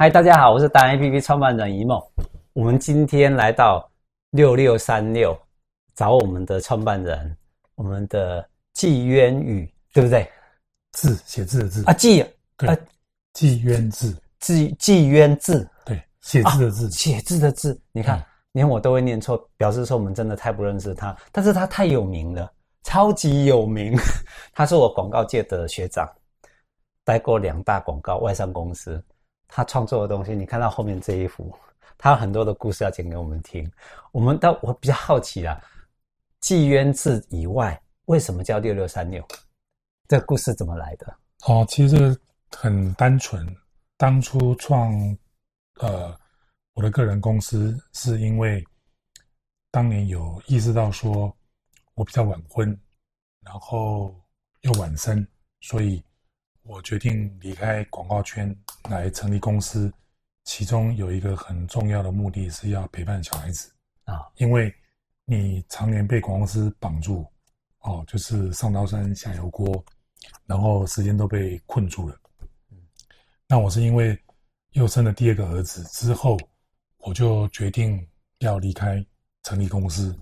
嗨，大家好，我是达人 APP 创办人一梦。我们今天来到六六三六，找我们的创办人，我们的纪渊宇，对不对？字写字的字啊，纪对，纪渊字，纪纪渊字，对，写字的字，写字的字。你看，连我都会念错，表示说我们真的太不认识他。但是他太有名了，超级有名。他是我广告界的学长，待过两大广告外商公司。他创作的东西，你看到后面这一幅，他有很多的故事要讲给我们听。我们到我比较好奇啦，纪渊字以外，为什么叫六六三六？这故事怎么来的？哦，其实很单纯。当初创呃我的个人公司，是因为当年有意识到说我比较晚婚，然后又晚生，所以。我决定离开广告圈来成立公司，其中有一个很重要的目的是要陪伴小孩子啊，因为你常年被广告公司绑住，哦，就是上刀山下油锅，然后时间都被困住了。那我是因为又生了第二个儿子之后，我就决定要离开，成立公司。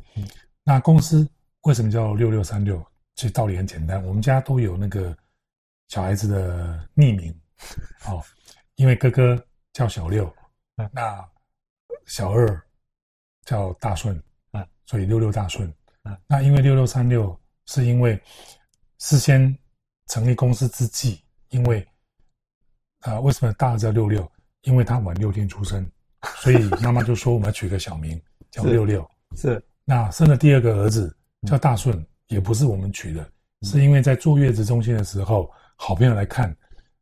那公司为什么叫六六三六？其实道理很简单，我们家都有那个。小孩子的匿名，哦，因为哥哥叫小六，那小二叫大顺，所以六六大顺，那因为六六三六是因为事先成立公司之际，因为啊、呃，为什么大儿子叫六六？因为他晚六天出生，所以妈妈就说我们要取个小名叫六六。是，那生了第二个儿子叫大顺，也不是我们取的，是因为在坐月子中心的时候。好朋友来看，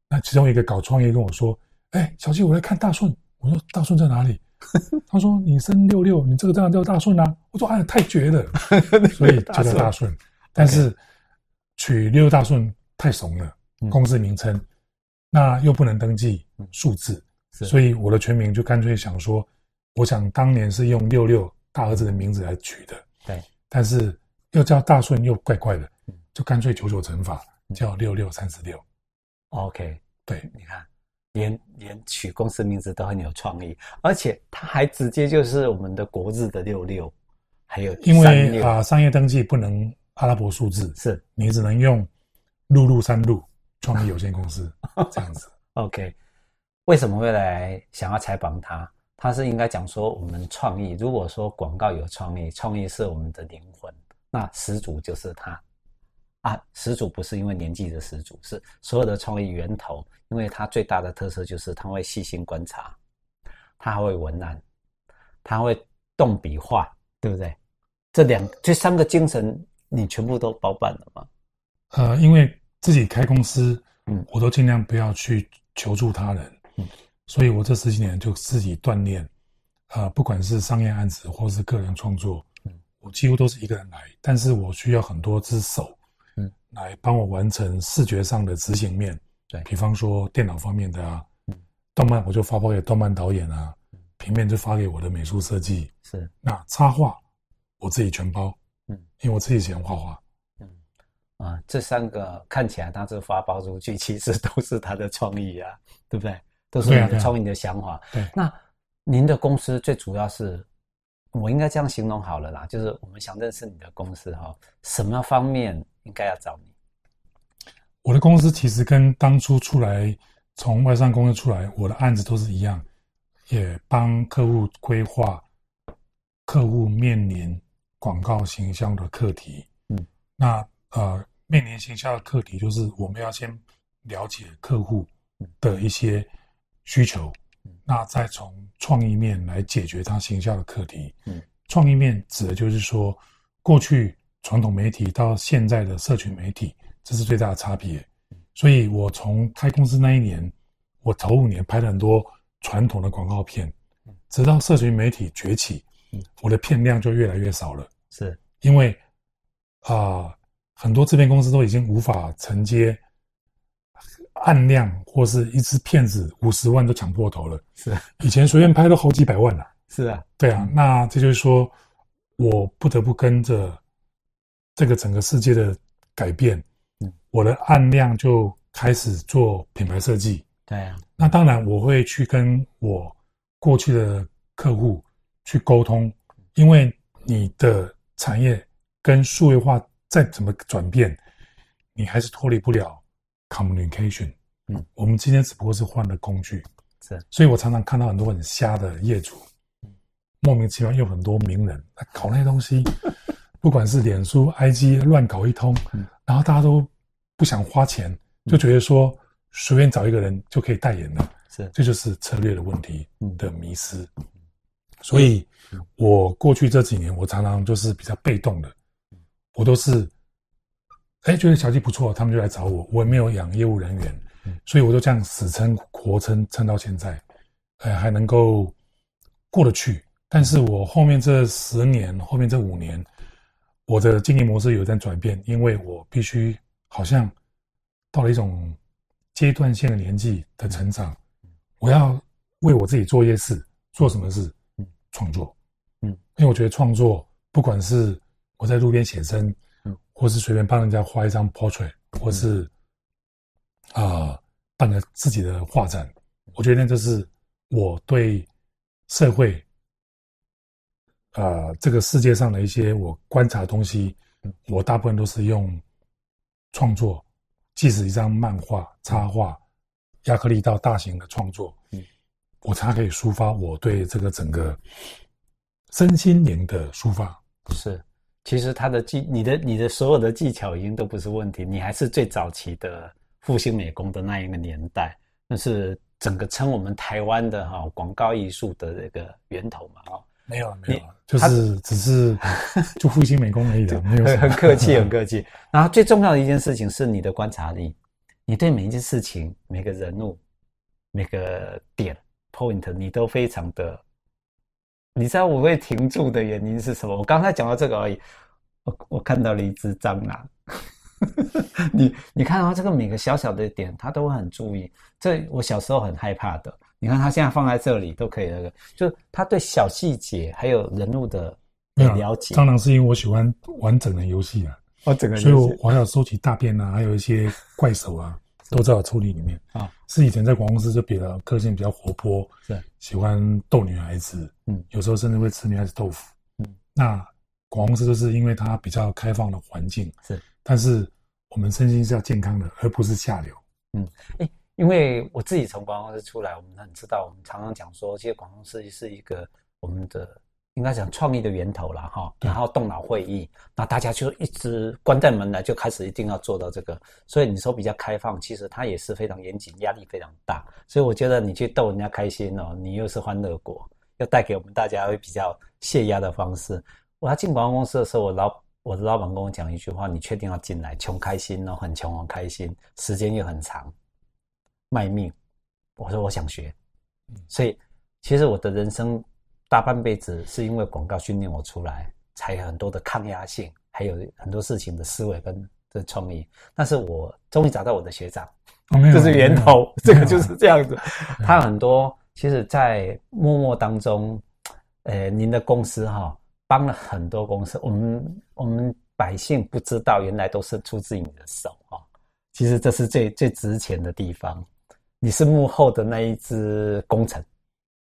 那其中一个搞创业跟我说：“哎、欸，小纪，我来看大顺。”我说：“大顺在哪里？” 他说：“你生六六，你这个这样叫大顺啊？”我说：“哎呀，太绝了，所以就叫大顺。但是取六六大顺太怂了，公司名称，那又不能登记数字，所以我的全名就干脆想说，我想当年是用六六大儿子的名字来取的，对，但是又叫大顺又怪怪的，就干脆九九乘法。叫六六三十六，OK，对，你看，连连取公司名字都很有创意，而且它还直接就是我们的国字的六六，还有因为啊、呃，商业登记不能阿拉伯数字，是你只能用六六三六创意有限公司 这样子。OK，为什么会来想要采访他？他是应该讲说我们创意，如果说广告有创意，创意是我们的灵魂，那始祖就是他。啊，始祖不是因为年纪的始祖，是所有的创意源头。因为他最大的特色就是他会细心观察，他还会文案，他会动笔画，对不对？这两这三个精神，你全部都包办了吗？呃，因为自己开公司，嗯，我都尽量不要去求助他人，嗯，所以我这十几年就自己锻炼，啊、呃，不管是商业案子或是个人创作，嗯，我几乎都是一个人来，但是我需要很多只手。来帮我完成视觉上的执行面，对，比方说电脑方面的啊，嗯，动漫我就发包给动漫导演啊，嗯，平面就发给我的美术设计，是，那插画我自己全包，嗯，因为我自己喜欢画画，嗯，啊，这三个看起来他是发包出去，其实都是他的创意啊，对不对？都是他的创意的想法。对，啊对啊，那您的公司最主要是，我应该这样形容好了啦，就是我们想认识你的公司哈，什么方面？应该要找你。我的公司其实跟当初出来从外商公司出来，我的案子都是一样，也帮客户规划客户面临广告形象的课题。嗯，那呃，面临形象的课题就是我们要先了解客户的一些需求，那再从创意面来解决他形象的课题。嗯，创意面指的就是说过去。传统媒体到现在的社群媒体，这是最大的差别。所以我从开公司那一年，我头五年拍了很多传统的广告片，直到社群媒体崛起，我的片量就越来越少了。是因为啊、呃，很多制片公司都已经无法承接案量，或是一支片子五十万都抢破头了。是以前随便拍都好几百万了。是啊，对啊，那这就是说我不得不跟着。这个整个世界的改变，嗯，我的案量就开始做品牌设计，对啊。那当然我会去跟我过去的客户去沟通，因为你的产业跟数位化再怎么转变，你还是脱离不了 communication。嗯，我们今天只不过是换了工具。是，所以我常常看到很多很瞎的业主，莫名其妙有很多名人搞那些东西，不管是脸书、IG 乱搞一通，然后大家都不想花钱，就觉得说随便找一个人就可以代言了，是，这就是策略的问题的迷失。所以，我过去这几年，我常常就是比较被动的，我都是，哎，觉得小鸡不错，他们就来找我，我也没有养业务人员。所以我就这样死撑活撑撑到现在，呃，还能够过得去。但是我后面这十年，后面这五年，我的经营模式有在转变，因为我必须好像到了一种阶段性的年纪的成长，我要为我自己做一些事，做什么事？创作，嗯，因为我觉得创作，不管是我在路边写生，嗯，或是随便帮人家画一张 portrait，或是。啊、呃，办了自己的画展，我觉得那就是我对社会，啊、呃，这个世界上的一些我观察的东西，我大部分都是用创作，即使一张漫画、插画、亚克力到大型的创作，嗯，我才可以抒发我对这个整个身心灵的抒发。是，其实他的技，你的你的所有的技巧已经都不是问题，你还是最早期的。复兴美工的那一个年代，那是整个称我们台湾的哈广告艺术的这个源头嘛？哦，没有没有，就是只是 就复兴美工而已的，没有很客气 很客气。然后最重要的一件事情是你的观察力，你对每一件事情、每个人物、每个点 point，你都非常的。你知道我会停住的原因是什么？我刚才讲到这个而已，我我看到了一只蟑螂。你你看到这个每个小小的点，他都会很注意。这我小时候很害怕的。你看他现在放在这里都可以，那个就是他对小细节还有人物的了解。蟑螂是因为我喜欢完整的游戏啊，哦，整个所以我我还要收集大便啊，还有一些怪手啊，都在我抽屉里面啊。是以前在广告公司就比较个性比较活泼，是喜欢逗女孩子，嗯，有时候甚至会吃女孩子豆腐，嗯。那广告公司就是因为它比较开放的环境，是。但是我们身心是要健康的，而不是下流。嗯，诶，因为我自己从广告公司出来，我们很知道，我们常常讲说，其实广告公司是一个我们的应该讲创意的源头了哈。然后动脑会议，那大家就一直关在门来，就开始一定要做到这个。所以你说比较开放，其实它也是非常严谨，压力非常大。所以我觉得你去逗人家开心哦，你又是欢乐果，又带给我们大家会比较泄压的方式。我要进广告公司的时候，我老。我的老板跟我讲一句话：“你确定要进来？穷开心哦，很穷很开心，时间又很长，卖命。”我说：“我想学。”所以其实我的人生大半辈子是因为广告训练我出来，才有很多的抗压性，还有很多事情的思维跟的创意。但是我终于找到我的学长，这、哦、是源头，这个就是这样子。他有很多其实，在默默当中，呃，您的公司哈。帮了很多公司，我们我们百姓不知道，原来都是出自于你的手啊！其实这是最最值钱的地方，你是幕后的那一只功臣，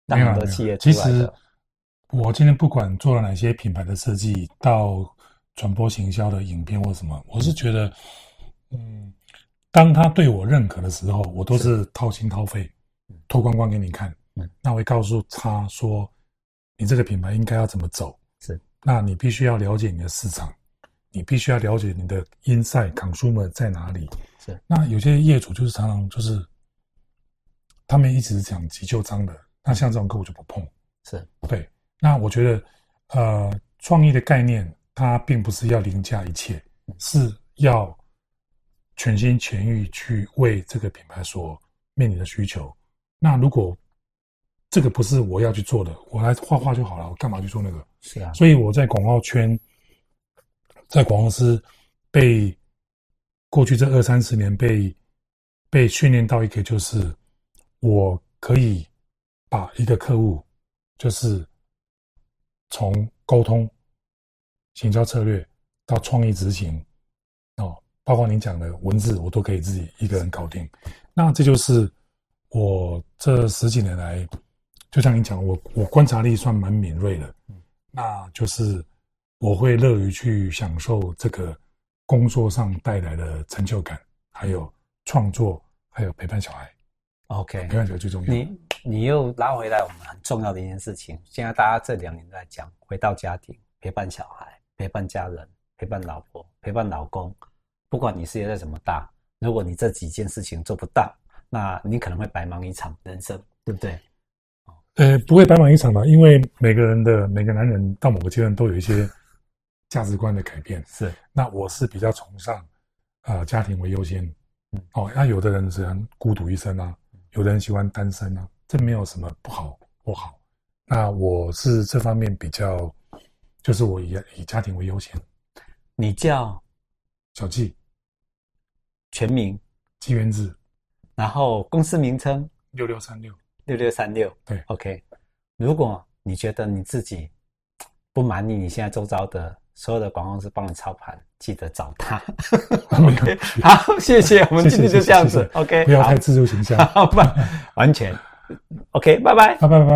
让很多企业出来的。其实我今天不管做了哪些品牌的设计，到传播行销的影片或什么，我是觉得，嗯，当他对我认可的时候，我都是掏心掏肺、脱光光给你看。嗯，那我会告诉他说，你这个品牌应该要怎么走。是，那你必须要了解你的市场，你必须要了解你的 inside consumer 在哪里。是，那有些业主就是常常就是，他们一直讲急救章的，那像这种客户就不碰。是对，那我觉得，呃，创意的概念它并不是要凌驾一切，是要全心全意去为这个品牌所面临的需求。那如果这个不是我要去做的，我来画画就好了，我干嘛去做那个？是啊，所以我在广告圈，在广告公司被过去这二三十年被被训练到一个，就是我可以把一个客户，就是从沟通、行销策略到创意执行，哦，包括您讲的文字，我都可以自己一个人搞定。那这就是我这十几年来，就像你讲，我我观察力算蛮敏锐的，那就是我会乐于去享受这个工作上带来的成就感，还有创作，还有陪伴小孩。OK，陪伴者最重要。你你又拉回来我们很重要的一件事情，现在大家这两年都在讲回到家庭，陪伴小孩，陪伴家人，陪伴老婆，陪伴老公。不管你事业再怎么大，如果你这几件事情做不到，那你可能会白忙一场人生，对不对？呃，不会白忙一场吧？因为每个人的每个男人到某个阶段都有一些价值观的改变。是，那我是比较崇尚啊、呃，家庭为优先。嗯，哦，那有的人是很孤独一生啊，有的人喜欢单身啊，这没有什么不好不好。那我是这方面比较，就是我以以家庭为优先。你叫小纪，全名纪元志。然后公司名称六六三六六六三六，对，OK。如果你觉得你自己不满意，你现在周遭的所有的广告公司帮你操盘，记得找他。OK，好，谢谢，我们今天就这样子。谢谢谢谢 OK，不要太自助形象，完全 OK，拜拜，拜拜拜拜。